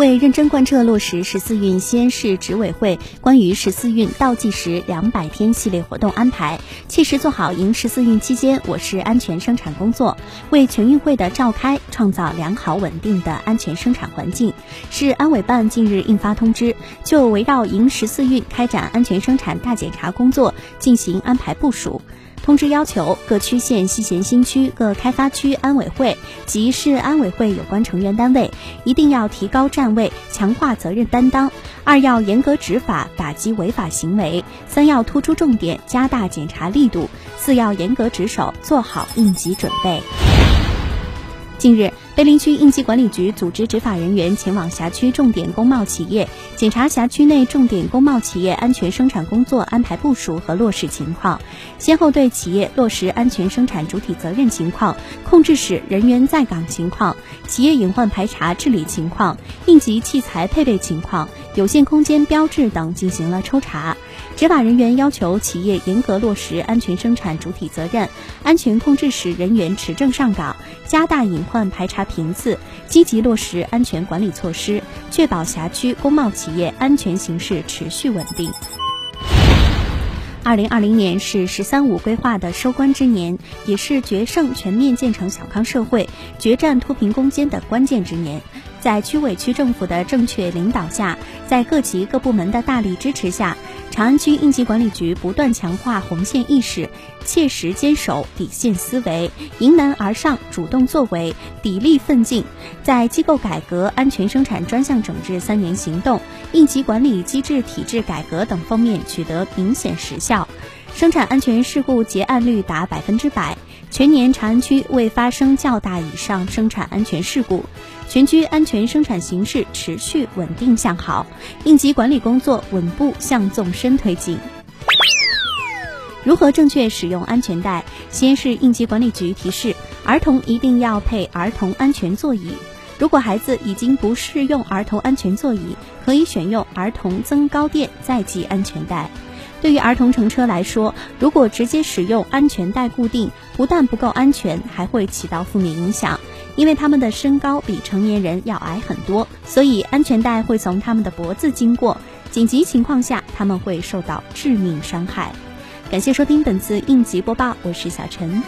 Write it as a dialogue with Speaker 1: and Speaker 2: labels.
Speaker 1: 为认真贯彻落实十四运西安市执委会关于十四运倒计时两百天系列活动安排，切实做好迎十四运期间我市安全生产工作，为全运会的召开创造良好稳定的安全生产环境，市安委办近日印发通知，就围绕迎十四运开展安全生产大检查工作进行安排部署。通知要求各区县西咸新区各开发区安委会及市安委会有关成员单位，一定要提高站位，强化责任担当；二要严格执法，打击违法行为；三要突出重点，加大检查力度；四要严格值守，做好应急准备。近日。碑林区应急管理局组织执法人员前往辖区重点工贸企业，检查辖区内重点工贸企业安全生产工作安排部署和落实情况，先后对企业落实安全生产主体责任情况、控制室人员在岗情况、企业隐患排查治理情况、应急器材配备情况、有限空间标志等进行了抽查。执法人员要求企业严格落实安全生产主体责任，安全控制室人员持证上岗，加大隐患排查频次，积极落实安全管理措施，确保辖区工贸企业安全形势持续稳定。二零二零年是“十三五”规划的收官之年，也是决胜全面建成小康社会、决战脱贫攻坚的关键之年。在区委区政府的正确领导下，在各级各部门的大力支持下，长安区应急管理局不断强化红线意识，切实坚守底线思维，迎难而上，主动作为，砥砺奋进，在机构改革、安全生产专项整治三年行动、应急管理机制体制改革等方面取得明显实效，生产安全事故结案率达百分之百。全年长安区未发生较大以上生产安全事故，全区安全生产形势持续稳定向好，应急管理工作稳步向纵深推进。如何正确使用安全带？西安市应急管理局提示：儿童一定要配儿童安全座椅。如果孩子已经不适用儿童安全座椅，可以选用儿童增高垫再系安全带。对于儿童乘车来说，如果直接使用安全带固定，不但不够安全，还会起到负面影响。因为他们的身高比成年人要矮很多，所以安全带会从他们的脖子经过，紧急情况下他们会受到致命伤害。感谢收听本次应急播报，我是小陈。